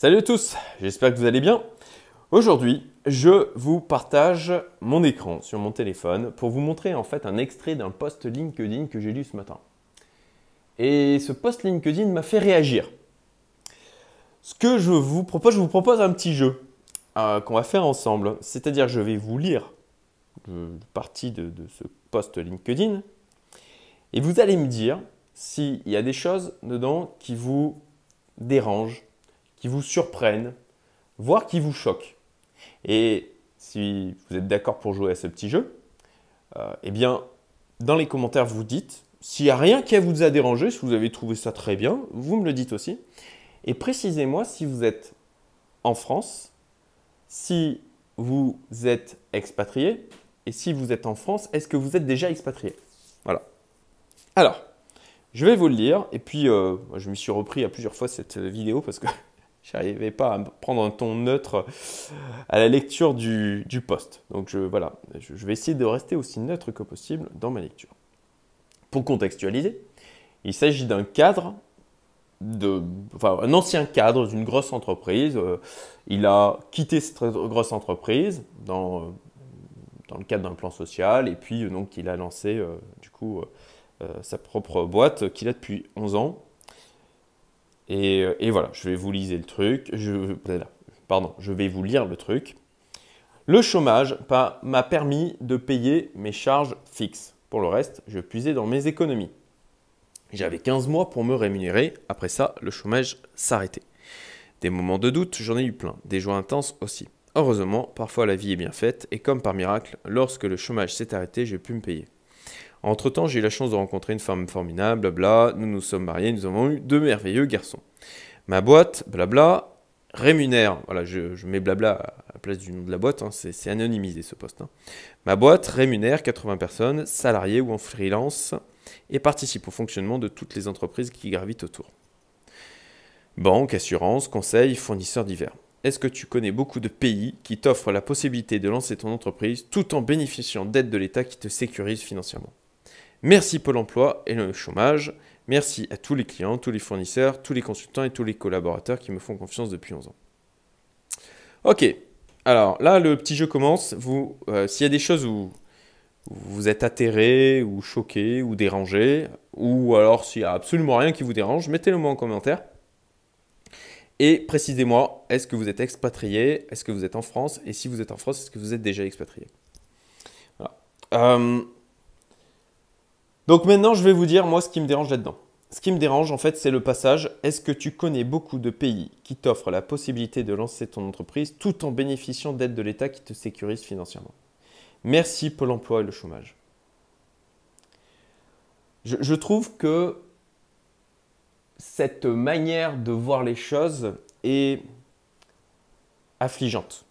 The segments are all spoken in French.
Salut à tous, j'espère que vous allez bien. Aujourd'hui, je vous partage mon écran sur mon téléphone pour vous montrer en fait un extrait d'un post LinkedIn que j'ai lu ce matin. Et ce post LinkedIn m'a fait réagir. Ce que je vous propose, je vous propose un petit jeu euh, qu'on va faire ensemble. C'est-à-dire, je vais vous lire une partie de, de ce post LinkedIn et vous allez me dire s'il y a des choses dedans qui vous dérangent, qui vous surprennent, voire qui vous choquent. Et si vous êtes d'accord pour jouer à ce petit jeu, euh, eh bien, dans les commentaires, vous dites s'il n'y a rien qui vous a dérangé, si vous avez trouvé ça très bien, vous me le dites aussi. Et précisez-moi si vous êtes en France, si vous êtes expatrié, et si vous êtes en France, est-ce que vous êtes déjà expatrié? Voilà. Alors, je vais vous le lire, et puis euh, je me suis repris à plusieurs fois cette vidéo parce que je n'arrivais pas à prendre un ton neutre à la lecture du, du post. Donc je, voilà, je, vais essayer de rester aussi neutre que possible dans ma lecture. Pour contextualiser, il s'agit d'un cadre, de, enfin un ancien cadre d'une grosse entreprise. Euh, il a quitté cette grosse entreprise dans, euh, dans le cadre d'un plan social et puis donc il a lancé du coup sa propre boîte qu'il a depuis 11 ans euh, et, voilà, je vais vous lire le truc. Pardon, je vais vous lire le truc. Le chômage m'a permis de payer mes charges fixes. Pour le reste, je puisais dans mes économies. J'avais 15 mois pour me rémunérer. Après ça, le chômage s'arrêtait. Des moments de doute, j'en ai eu plein. Des joies intenses aussi. Heureusement, parfois la vie est bien faite et comme par miracle, lorsque le chômage s'est arrêté, j'ai pu me payer. Entre-temps, j'ai eu la chance de rencontrer une femme formidable, blabla, nous nous sommes mariés, nous avons eu deux merveilleux garçons. Ma boîte, blabla, rémunère, voilà, je, mets blabla à la place du nom de la boîte, hein, c'est anonymisé ce poste. Hein. Ma boîte rémunère 80 personnes, salariées ou en freelance, et participe au fonctionnement de toutes les entreprises qui gravitent autour. Banque, assurance, conseils, fournisseurs divers. Est-ce que tu connais beaucoup de pays qui t'offrent la possibilité de lancer ton entreprise tout en bénéficiant d'aides de l'État qui te sécurisent financièrement? Merci Pôle emploi et le chômage. Merci à tous les clients, tous les fournisseurs, tous les consultants et tous les collaborateurs qui me font confiance depuis 11 ans. Ok, alors là le petit jeu commence. Euh, s'il y a des choses où vous êtes atterré ou choqué ou dérangé, ou alors s'il n'y a absolument rien qui vous dérange, mettez-le moi en commentaire. Et précisez-moi, est-ce que vous êtes expatrié Est-ce que vous êtes en France Et si vous êtes en France, est-ce que vous êtes déjà expatrié? Voilà. Euh, donc maintenant, je vais vous dire, moi, ce qui me dérange là-dedans. Ce qui me dérange, en fait, c'est le passage. Est-ce que tu connais beaucoup de pays qui t'offrent la possibilité de lancer ton entreprise tout en bénéficiant d'aides de l'État qui te sécurisent financièrement? Merci Pôle emploi et le chômage. Je, trouve que cette manière de voir les choses est affligeante.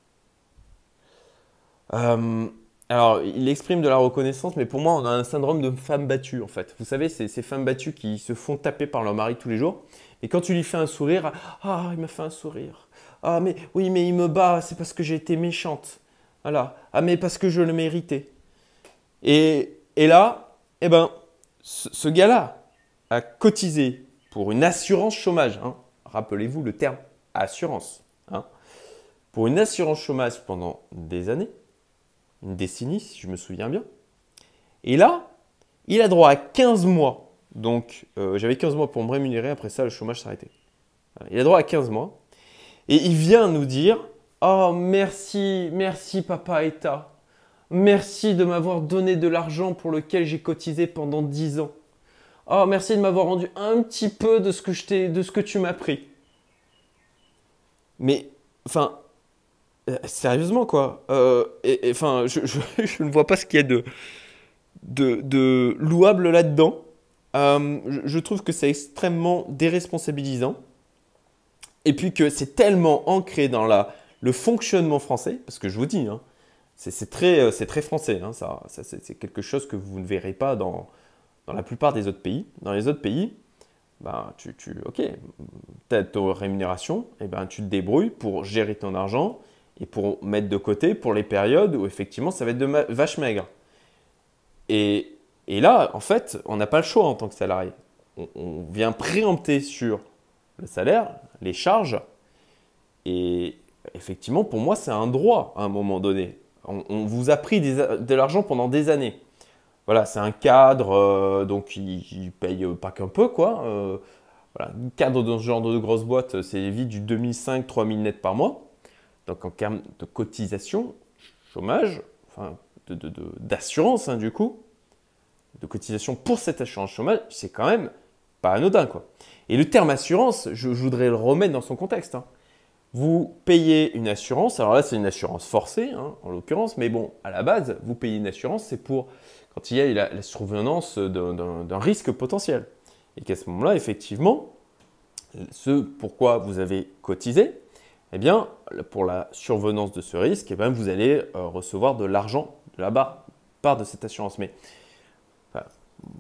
Euh, alors, il exprime de la reconnaissance, mais pour moi, on a un syndrome de femme battue, en fait. Vous savez, c'est ces femmes battues qui se font taper par leur mari tous les jours. Et quand tu lui fais un sourire, ah, il m'a fait un sourire. Ah, mais oui, mais il me bat, c'est parce que j'ai été méchante. Voilà. Ah, mais parce que je le méritais. Et, là, eh ben, ce, gars-là a cotisé pour une assurance chômage. Hein. Rappelez-vous le terme assurance. Hein. Pour une assurance chômage pendant des années une décennie, si je me souviens bien. Et là, il a droit à 15 mois. Donc, euh, j'avais 15 mois pour me rémunérer. Après ça, le chômage s'arrêtait. Il a droit à 15 mois. Et il vient nous dire Oh, merci, merci, papa État. Merci de m'avoir donné de l'argent pour lequel j'ai cotisé pendant 10 ans. Oh, merci de m'avoir rendu un petit peu de ce que, je de ce que tu m'as pris. Mais, enfin, sérieusement, quoi. Euh, enfin, je, ne vois pas ce qu'il y a de, de, louable là-dedans. Euh, je, trouve que c'est extrêmement déresponsabilisant. Et puis que c'est tellement ancré dans la, le fonctionnement français, parce que je vous dis, hein, c'est très, français. Hein, ça, c'est quelque chose que vous ne verrez pas dans, la plupart des autres pays. Dans les autres pays, ben, tu, tu, ok, as ta rémunération, et ben, tu te débrouilles pour gérer ton argent et pour mettre de côté pour les périodes où effectivement ça va être de vache maigre. Et, et, là, en fait, on n'a pas le choix en tant que salarié. On, vient préempter sur le salaire, les charges, Et effectivement, pour moi, c'est un droit à un moment donné. On, vous a pris de l'argent pendant des années. Voilà, c'est un cadre, euh, donc il, paye pas qu'un peu, quoi. Euh, voilà, cadre dans ce genre de grosse boîte, c'est vite du 2005-3000 net par mois. Donc en termes de cotisation, chômage, enfin d'assurance hein, du coup, de cotisation pour cette assurance chômage, c'est quand même pas anodin quoi. Et le terme assurance, je, voudrais le remettre dans son contexte. Hein vous payez une assurance. Alors là, c'est une assurance forcée, hein, en l'occurrence, mais bon, à la base, vous payez une assurance, c'est pour quand il y a la, survenance d'un risque potentiel. Et qu'à ce moment-là, effectivement, ce pourquoi vous avez cotisé, eh bien, pour la survenance de ce risque, eh bien, vous allez euh, recevoir de l'argent de là-bas, part de cette assurance. Mais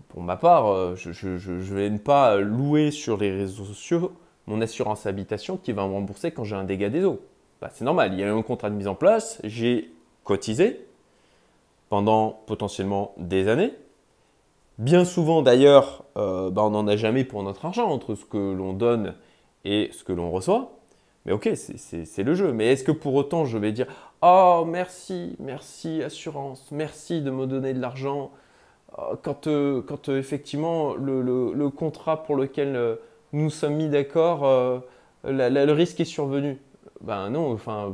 pour ma part, euh, je ne vais pas louer sur les réseaux sociaux mon assurance habitation qui va me rembourser quand j'ai un dégât des eaux. Bah, c'est normal, il y a eu un contrat de mise en place, j'ai cotisé pendant potentiellement des années. Bien souvent d'ailleurs, euh, bah, on n'en a jamais pour notre argent entre ce que l'on donne et ce que l'on reçoit. Mais ok, c'est le jeu. Mais est-ce que pour autant je vais dire Oh merci, merci assurance, merci de me donner de l'argent euh, quand, euh, quand effectivement le, contrat pour lequel nous sommes mis d'accord, euh, le risque est survenu. Ben non, enfin,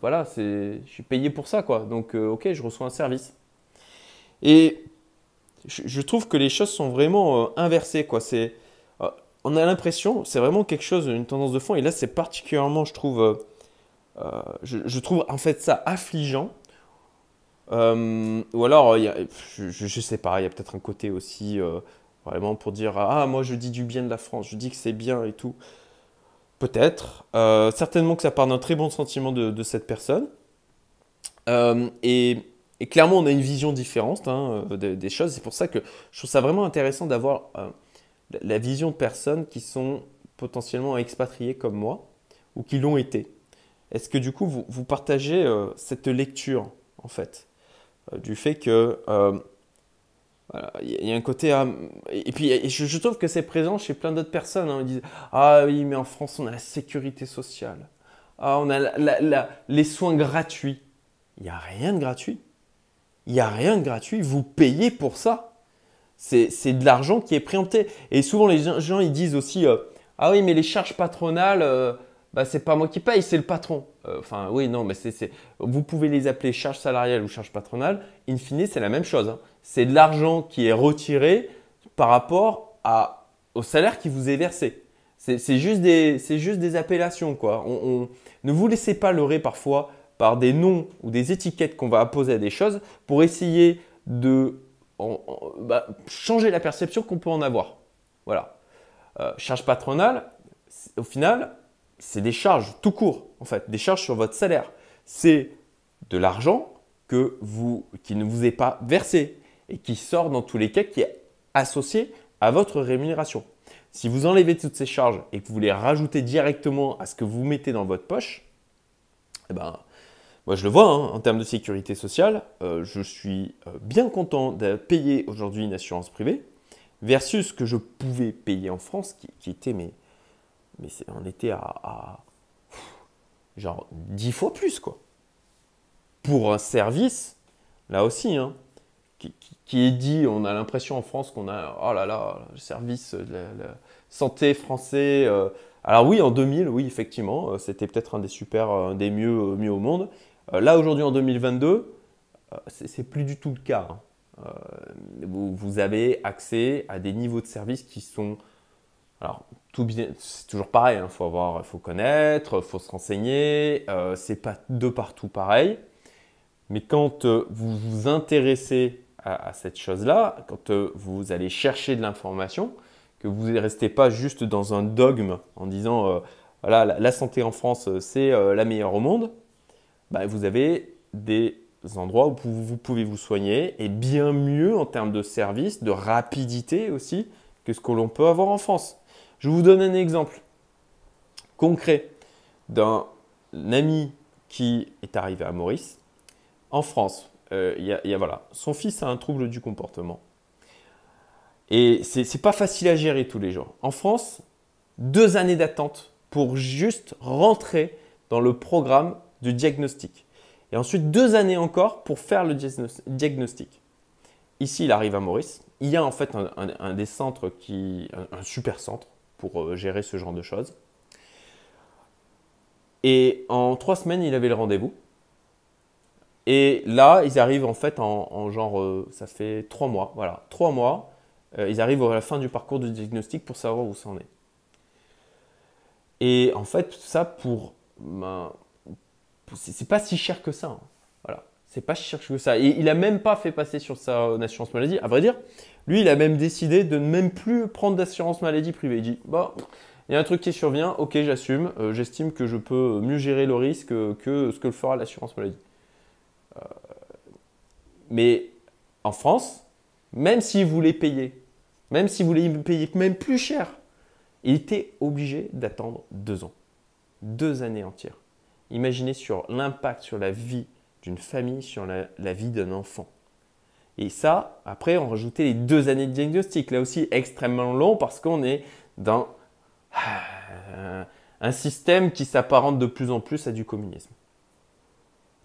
voilà, je suis payé pour ça, quoi. Donc, euh, ok, je reçois un service. Et je, trouve que les choses sont vraiment euh, inversées, quoi. C'est, on a l'impression, c'est vraiment quelque chose, une tendance de fond. Et là, c'est particulièrement, je trouve, je, trouve en fait ça affligeant. ou alors, je, sais pas, il y a peut-être un côté aussi Vraiment pour dire Ah, moi je dis du bien de la France, je dis que c'est bien et tout. Peut-être. Euh, certainement que ça part d'un très bon sentiment de, cette personne. Euh, et, clairement, on a une vision différente hein, euh, des, choses. C'est pour ça que je trouve ça vraiment intéressant d'avoir la vision de personnes qui sont potentiellement expatriées comme moi ou qui l'ont été. Est-ce que du coup, vous, partagez cette lecture, en fait, du fait que il y a un côté. et puis, je, trouve que c'est présent chez plein d'autres personnes. Hein. Ils disent Ah oui, mais en France, on a la sécurité sociale. Ah, on a les soins gratuits. Il n'y a rien de gratuit. Il n'y a rien de gratuit. Vous payez pour ça. C'est de l'argent qui est préempté. Et souvent, les gens, ils disent aussi euh, Ah oui, mais les charges patronales. Euh, bah, c'est pas moi qui paye, c'est le patron. Euh, enfin, oui, non, mais c'est, vous pouvez les appeler charges salariales ou charges patronales. In fine, c'est la même chose. Hein. C'est de l'argent qui est retiré par rapport à, au salaire qui vous est versé. C'est, juste, des, juste des appellations. Quoi. On, ne vous laissez pas leurrer parfois par des noms ou des étiquettes qu'on va apposer à des choses pour essayer de bah, changer la perception qu'on peut en avoir. Voilà. Euh, charge patronale, au final, c'est des charges tout court, en fait, des charges sur votre salaire. C'est de l'argent que vous, qui ne vous est pas versé et qui sort dans tous les cas, qui est associé à votre rémunération. Si vous enlevez toutes ces charges et que vous les rajoutez directement à ce que vous mettez dans votre poche, eh ben, moi je le vois hein, en termes de sécurité sociale, euh, je suis euh, bien content de payer aujourd'hui une assurance privée versus ce que je pouvais payer en France qui, était mais mais on était à, genre 10 fois plus, quoi. Pour un service, là aussi, hein, qui, est dit, on a l'impression en France qu'on a, oh là là, le service de la, santé français. Euh, alors oui, en 2000, oui, effectivement, c'était peut-être un des super, des mieux, mieux au monde. Là, aujourd'hui, en 2022, c'est plus du tout le cas. Hein. Vous, vous, avez accès à des niveaux de service qui sont alors, tout bien, c'est toujours pareil, il hein. faut avoir, faut connaître, il faut se renseigner, euh, c'est pas de partout pareil. Mais quand euh, vous vous intéressez à, cette chose-là, quand euh, vous allez chercher de l'information, que vous ne restez pas juste dans un dogme en disant euh, voilà, la, santé en France, c'est la meilleure au monde, bah, vous avez des endroits où vous pouvez vous soigner et bien mieux en termes de service, de rapidité aussi que ce que l'on peut avoir en France. Je vous donne un exemple concret d'un ami qui est arrivé à Maurice. En France, euh, y, a, voilà, son fils a un trouble du comportement. Et c'est n'est pas facile à gérer tous les jours. En France, deux années d'attente pour juste rentrer dans le programme du diagnostic. Et ensuite deux années encore pour faire le diagnostic. Ici, il arrive à Maurice. Il y a en fait un, des centres qui, un, super centre pour euh, gérer ce genre de choses. Et en trois semaines, il avait le rendez-vous. Et là, ils arrivent en fait en, genre, euh, ça fait trois mois, voilà, trois mois. Euh, ils arrivent à la fin du parcours du diagnostic pour savoir où ça est. Et en fait, ça pour, ben, c'est pas si cher que ça. Hein. Voilà, c'est pas si cher que ça. Et il a même pas fait passer sur sa assurance maladie. À vrai dire, lui, il a même décidé de ne même plus prendre d'assurance maladie privée. Il dit, bon, il y a un truc qui survient, ok, j'assume, euh, j'estime que je peux mieux gérer le risque que ce que le fera l'assurance maladie. Euh, mais en France, même s'il voulait payer, même s'il voulait payer même plus cher, il était obligé d'attendre deux ans, deux années entières. Imaginez sur l'impact sur la vie d'une famille, sur la, vie d'un enfant. Et ça, après, on rajoutait les deux années de diagnostic. Là aussi, extrêmement long parce qu'on est dans euh, un système qui s'apparente de plus en plus à du communisme.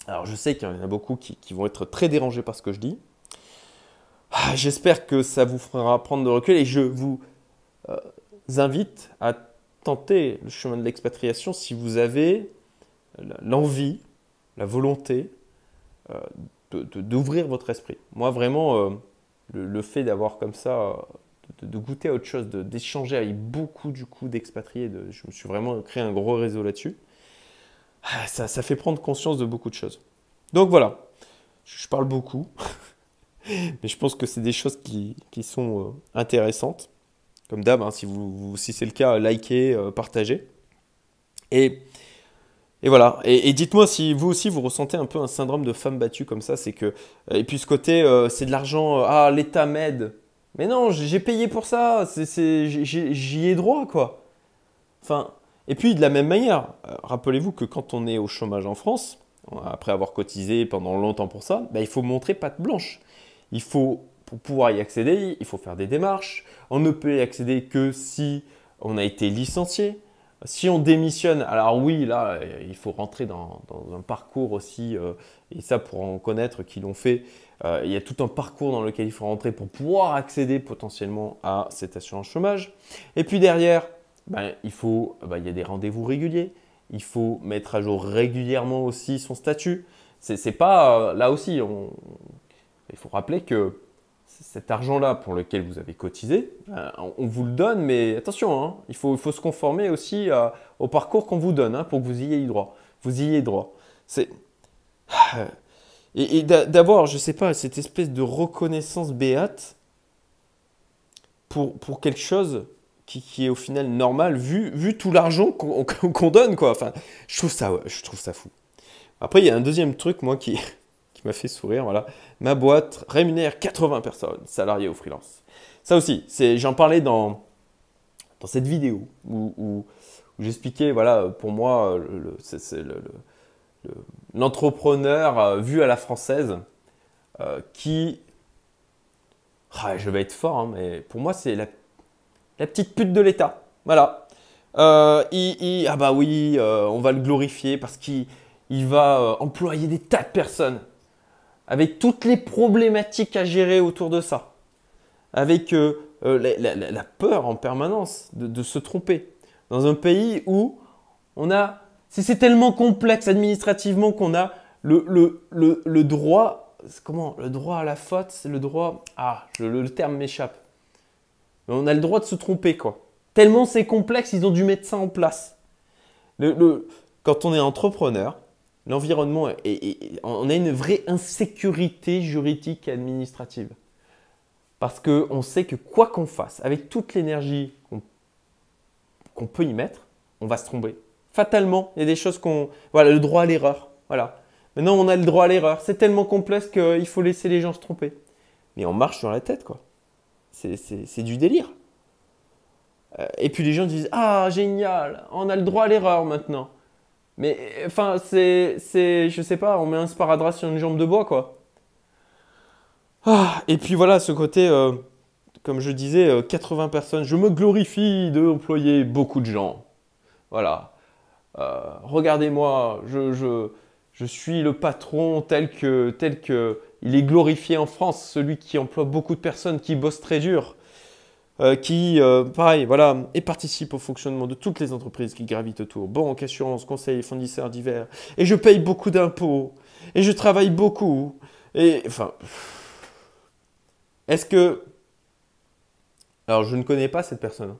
Alors, je sais qu'il y en a beaucoup qui, vont être très dérangés par ce que je dis. Ah, j'espère que ça vous fera prendre de recul et je vous euh, invite à tenter le chemin de l'expatriation si vous avez l'envie, la volonté euh, d'ouvrir votre esprit. Moi, vraiment, euh, le, fait d'avoir comme ça, de, goûter à autre chose, d'échanger avec beaucoup du coup d'expatriés, je me suis vraiment créé un gros réseau là-dessus. Ah, ça, fait prendre conscience de beaucoup de choses. Donc voilà, je, parle beaucoup, mais je pense que c'est des choses qui, sont euh, intéressantes. Comme d'hab, hein, si, vous, si c'est le cas, likez, partagez. Et et voilà. Et, dites-moi si vous aussi vous ressentez un peu un syndrome de femme battue comme ça, c'est que et puis ce côté euh, c'est de l'argent, euh, ah l'État m'aide. Mais non, j'ai payé pour ça, j'y ai droit quoi. Enfin, et puis de la même manière, euh, rappelez-vous que quand on est au chômage en France, après avoir cotisé pendant longtemps pour ça, bah, il faut montrer patte blanche. Il faut pour pouvoir y accéder, il faut faire des démarches. On ne peut y accéder que si on a été licencié. Si on démissionne, alors oui, là, euh, il faut rentrer dans, un parcours aussi, euh, et ça pour en connaître qui l'ont fait, euh, il y a tout un parcours dans lequel il faut rentrer pour pouvoir accéder potentiellement à cette assurance chômage. Et puis derrière, ben, il, faut, ben, il y a des rendez-vous réguliers, il faut mettre à jour régulièrement aussi son statut. C'est pas, là aussi, il faut rappeler que cet argent-là pour lequel vous avez cotisé, euh, on vous le donne, mais attention, hein, il, faut, se conformer aussi euh, au parcours qu'on vous donne hein, pour que vous y ayez droit. Vous y droit. C'est et, d'avoir, je ne sais pas, cette espèce de reconnaissance béate pour, pour quelque chose qui, est au final normal vu, vu tout l'argent qu'on donne quoi. Enfin, je trouve ça, je trouve ça fou. Après, il y a un deuxième truc moi qui m'a fait sourire. Voilà. Ma boîte rémunère 80 personnes, salariées ou freelance. Ça aussi, j'en parlais dans, dans cette vidéo où, j'expliquais, voilà, pour moi, l'entrepreneur euh, vu à la française euh, qui. Ah, je vais être fort, hein, mais pour moi, c'est la, la, petite pute de l'État. Voilà. Euh, il, ah bah oui, on va le glorifier parce qu'il va employer des tas de personnes avec toutes les problématiques à gérer autour de ça, avec euh, euh, la, peur en permanence de, se tromper, dans un pays où on a, c'est tellement complexe administrativement qu'on a le, le, le, droit, comment, le droit à la faute, c'est le droit, ah, le, terme m'échappe, on a le droit de se tromper quoi. Tellement c'est complexe, ils ont dû mettre ça en place. quand on est entrepreneur, l'environnement, et on a une vraie insécurité juridique et administrative. Parce qu'on sait que quoi qu'on fasse, avec toute l'énergie qu'on peut y mettre, on va se tromper. Fatalement, il y a des choses qu'on... Voilà, le droit à l'erreur. Voilà. Maintenant, on a le droit à l'erreur. C'est tellement complexe qu'il faut laisser les gens se tromper. Mais on marche sur la tête, quoi. C'est du délire. Euh, et puis les gens disent Ah, génial, on a le droit à l'erreur maintenant. Mais enfin, c'est, c'est, je sais pas, on met un sparadrap sur une jambe de bois, quoi. Ah, et puis voilà, ce côté, euh, comme je disais, 80 euh, personnes. Je me glorifie d'employer beaucoup de gens. Voilà. regardez-moi, je, je, je, suis le patron tel que, tel que il est glorifié en France, celui qui emploie beaucoup de personnes, qui bosse très dur. Euh, qui, euh, pareil, voilà, et participe au fonctionnement de toutes les entreprises qui gravitent autour. Banque, assurance, conseil, fournisseurs divers. Et je paye beaucoup d'impôts. Et je travaille beaucoup. Et, enfin... Est-ce que... Alors, je ne connais pas cette personne.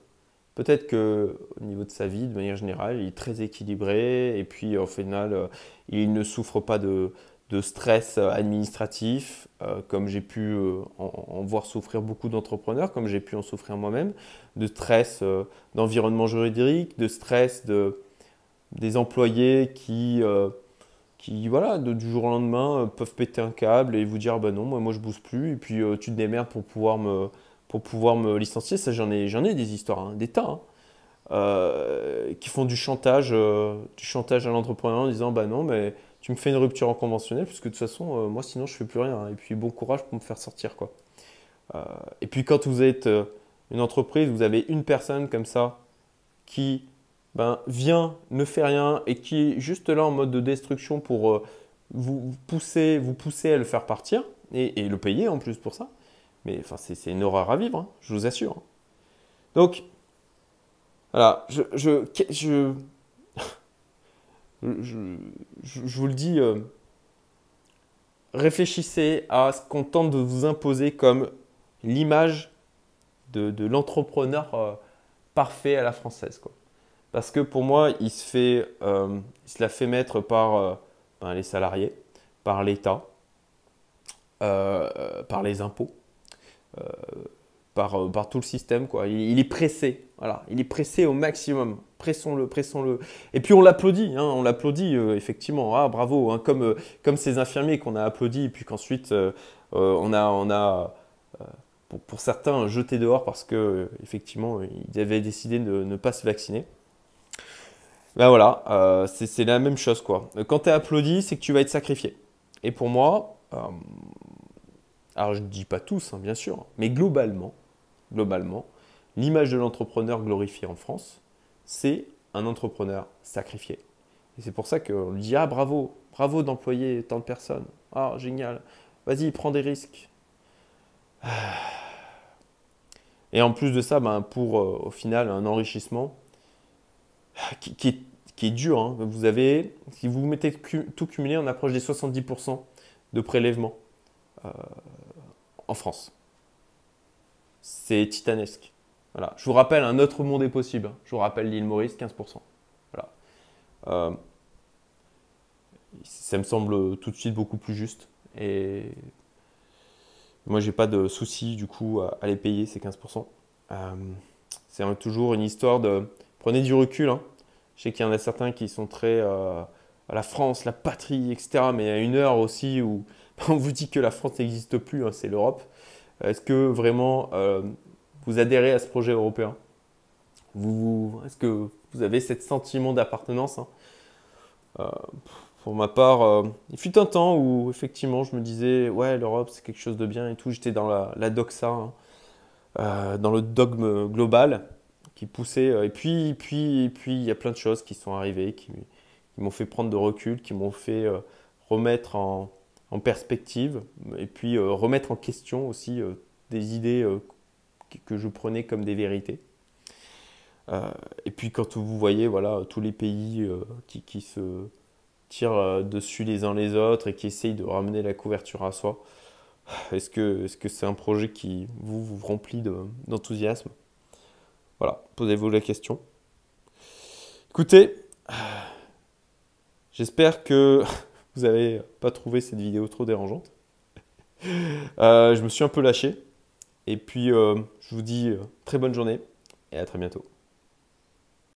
Peut-être que au niveau de sa vie, de manière générale, il est très équilibré et puis au final, euh, il ne souffre pas de, de stress administratif, euh, comme j'ai pu euh, en, voir souffrir beaucoup d'entrepreneurs, comme j'ai pu en souffrir moi-même, de stress euh, d'environnement juridique, de stress de, des employés qui, qui voilà, de, du jour au lendemain, peuvent péter un câble et vous dire bah non, moi, moi je bouge plus, et puis tu te démerdes pour pouvoir me, pour pouvoir me licencier. Ça, j'en ai, ai des histoires, hein, des tas. Hein, qui font du chantage, du chantage à l'entrepreneur en disant bah non, mais tu me fais une rupture en conventionnel, puisque de toute façon, euh, moi sinon je fais plus rien. Et puis bon courage pour me faire sortir. quoi. Euh, et puis quand vous êtes euh, une entreprise, vous avez une personne comme ça qui ben, vient, ne fait rien et qui est juste là en mode de destruction pour vous, pousser, vous pousser à le faire partir et, le payer en plus pour ça. Mais enfin, c'est une horreur à vivre, hein, je vous assure. Donc, voilà, je, je je, vous le dis, euh, réfléchissez à ce qu'on tente de vous imposer comme l'image de, l'entrepreneur euh, parfait à la française. Quoi. Parce que pour moi, il se, fait, euh, il se la fait mettre par ben, les salariés, par l'État, par les impôts. Par, par, tout le système. Quoi. Il, est pressé. Voilà. Il est pressé au maximum pressons-le, pressons-le. Et puis on l'applaudit, hein, on l'applaudit euh, effectivement, ah bravo, hein, comme, euh, comme ces infirmiers qu'on a applaudis, et puis qu'ensuite euh, on a, pour, certains jeté dehors parce que effectivement ils avaient décidé de ne pas se vacciner. Ben voilà, c'est la même chose quoi. Quand tu es applaudi, c'est que tu vas être sacrifié. Et pour moi, alors je ne dis pas tous, hein, bien sûr, mais globalement, globalement, l'image de l'entrepreneur glorifié en France, c'est un entrepreneur sacrifié. Et c'est pour ça qu'on lui dit Ah, bravo, bravo d'employer tant de personnes. Ah, génial. Vas-y, prends des risques. Et en plus de ça, ben, pour euh, au final un enrichissement qui, est, dur. Hein. Vous avez, si vous mettez tout cumulé, on approche des 70% de prélèvements euh, en France. C'est titanesque. Voilà. Je vous rappelle, un autre monde est possible. Je vous rappelle l'île Maurice, 15%. Voilà. Euh, ça me semble tout de suite beaucoup plus juste. Et moi, j'ai pas de souci du coup à, les payer ces 15%. Euh, c'est toujours une histoire de prenez du recul. Hein. Je sais qu'il y en a certains qui sont très euh, à la France, la patrie, etc. Mais à une heure aussi où on vous dit que la France n'existe plus, hein, c'est l'Europe. Est-ce que vraiment vous adhérez à ce projet européen? Est-ce que vous avez ce sentiment d'appartenance hein? Euh, Pour ma part, euh, il fut un temps où effectivement je me disais ouais l'Europe c'est quelque chose de bien et tout. J'étais dans la, doxa, hein. euh, dans le dogme global qui poussait. Et puis, puis, puis il y a plein de choses qui sont arrivées, qui, m'ont fait prendre de recul, qui m'ont fait remettre en, en, perspective et puis remettre en question aussi des idées que je prenais comme des vérités. Euh, et puis quand vous voyez voilà, tous les pays euh, qui, se tirent euh, dessus les uns les autres et qui essayent de ramener la couverture à soi, est-ce que c'est -ce c'est un projet qui vous, vous remplit d'enthousiasme? Voilà, posez-vous la question. Écoutez, j'espère que vous n'avez pas trouvé cette vidéo trop dérangeante. je me suis un peu lâché. Et puis, euh, je vous dis euh, très bonne journée et à très bientôt.